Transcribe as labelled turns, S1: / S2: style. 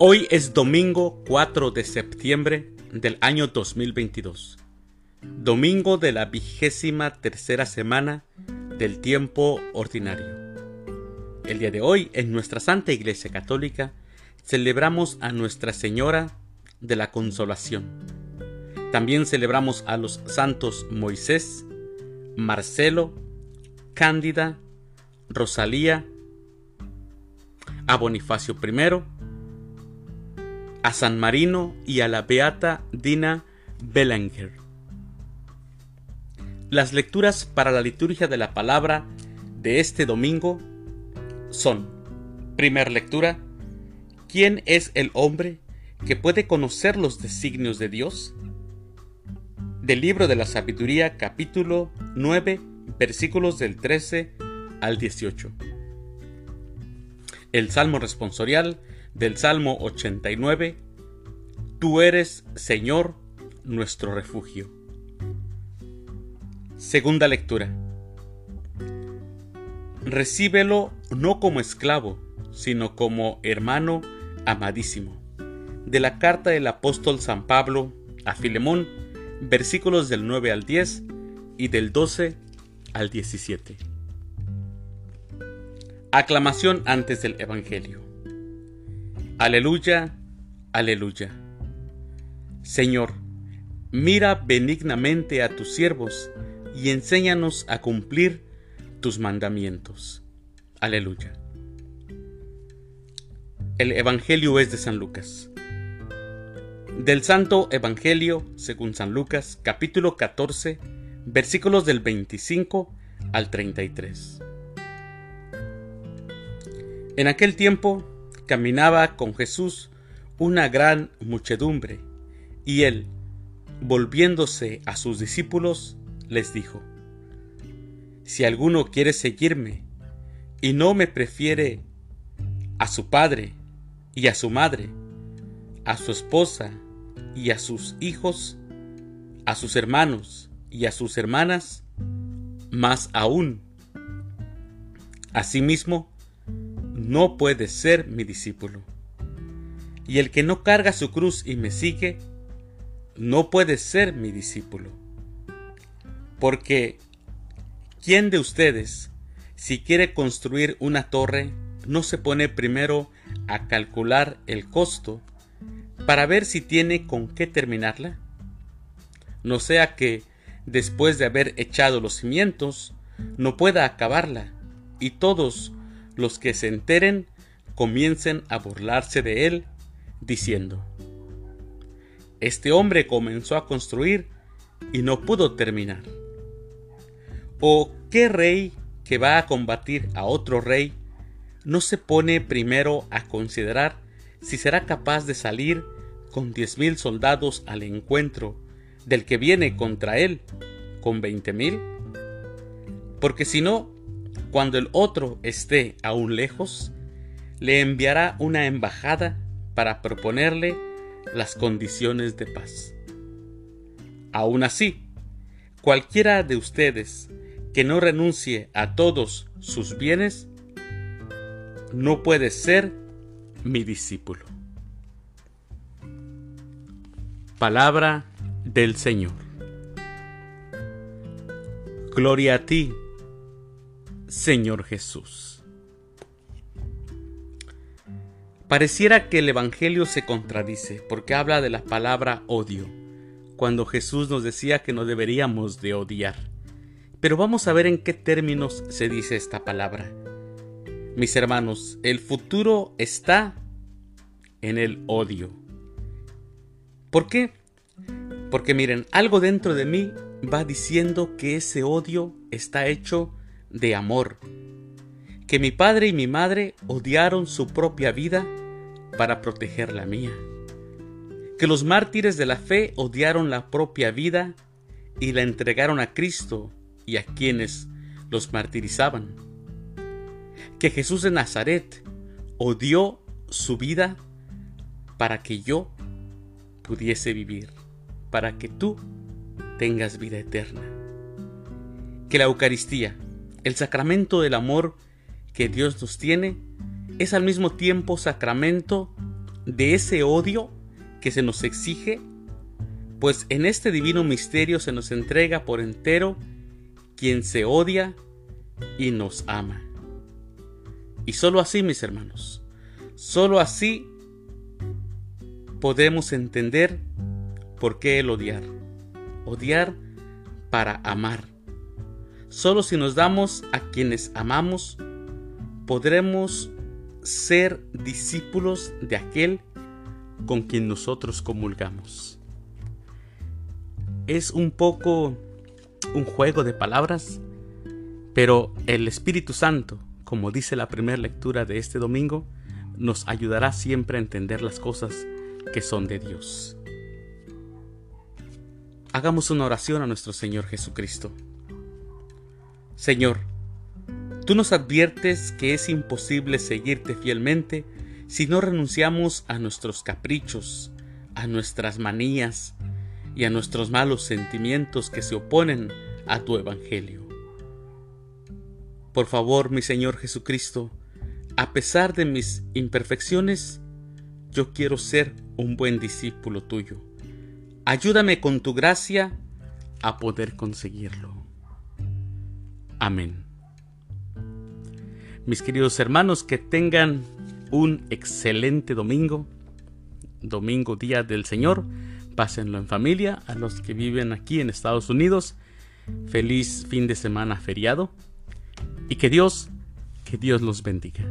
S1: Hoy es domingo 4 de septiembre del año 2022, domingo de la vigésima tercera semana del tiempo ordinario. El día de hoy, en nuestra Santa Iglesia Católica, celebramos a Nuestra Señora de la Consolación. También celebramos a los santos Moisés, Marcelo, Cándida, Rosalía, a Bonifacio I, a San Marino y a la beata Dina Belanger. Las lecturas para la liturgia de la palabra de este domingo son, primer lectura, ¿quién es el hombre que puede conocer los designios de Dios? Del libro de la sabiduría capítulo 9 versículos del 13 al 18. El Salmo responsorial del Salmo 89, Tú eres, Señor, nuestro refugio. Segunda lectura. Recíbelo no como esclavo, sino como hermano amadísimo. De la carta del apóstol San Pablo a Filemón, versículos del 9 al 10 y del 12 al 17. Aclamación antes del Evangelio. Aleluya, aleluya. Señor, mira benignamente a tus siervos y enséñanos a cumplir tus mandamientos. Aleluya. El Evangelio es de San Lucas. Del Santo Evangelio, según San Lucas, capítulo 14, versículos del 25 al 33. En aquel tiempo, caminaba con Jesús una gran muchedumbre, y él, volviéndose a sus discípulos, les dijo, Si alguno quiere seguirme y no me prefiere a su padre y a su madre, a su esposa y a sus hijos, a sus hermanos y a sus hermanas, más aún, asimismo, no puede ser mi discípulo. Y el que no carga su cruz y me sigue, no puede ser mi discípulo. Porque, ¿quién de ustedes, si quiere construir una torre, no se pone primero a calcular el costo para ver si tiene con qué terminarla? No sea que, después de haber echado los cimientos, no pueda acabarla, y todos los que se enteren comiencen a burlarse de él, diciendo, Este hombre comenzó a construir y no pudo terminar. ¿O qué rey que va a combatir a otro rey no se pone primero a considerar si será capaz de salir con diez mil soldados al encuentro del que viene contra él con veinte mil? Porque si no, cuando el otro esté aún lejos, le enviará una embajada para proponerle las condiciones de paz. Aún así, cualquiera de ustedes que no renuncie a todos sus bienes, no puede ser mi discípulo. Palabra del Señor. Gloria a ti, Señor Jesús. Pareciera que el Evangelio se contradice porque habla de la palabra odio, cuando Jesús nos decía que no deberíamos de odiar. Pero vamos a ver en qué términos se dice esta palabra. Mis hermanos, el futuro está en el odio. ¿Por qué? Porque miren, algo dentro de mí va diciendo que ese odio está hecho de amor, que mi padre y mi madre odiaron su propia vida para proteger la mía, que los mártires de la fe odiaron la propia vida y la entregaron a Cristo y a quienes los martirizaban, que Jesús de Nazaret odió su vida para que yo pudiese vivir, para que tú tengas vida eterna. Que la Eucaristía, el sacramento del amor que Dios nos tiene es al mismo tiempo sacramento de ese odio que se nos exige, pues en este divino misterio se nos entrega por entero quien se odia y nos ama. Y solo así, mis hermanos, solo así podemos entender por qué el odiar. Odiar para amar. Solo si nos damos a quienes amamos, podremos ser discípulos de aquel con quien nosotros comulgamos. Es un poco un juego de palabras, pero el Espíritu Santo, como dice la primera lectura de este domingo, nos ayudará siempre a entender las cosas que son de Dios. Hagamos una oración a nuestro Señor Jesucristo. Señor, tú nos adviertes que es imposible seguirte fielmente si no renunciamos a nuestros caprichos, a nuestras manías y a nuestros malos sentimientos que se oponen a tu Evangelio. Por favor, mi Señor Jesucristo, a pesar de mis imperfecciones, yo quiero ser un buen discípulo tuyo. Ayúdame con tu gracia a poder conseguirlo. Amén. Mis queridos hermanos, que tengan un excelente domingo, domingo día del Señor. Pásenlo en familia. A los que viven aquí en Estados Unidos, feliz fin de semana feriado. Y que Dios, que Dios los bendiga.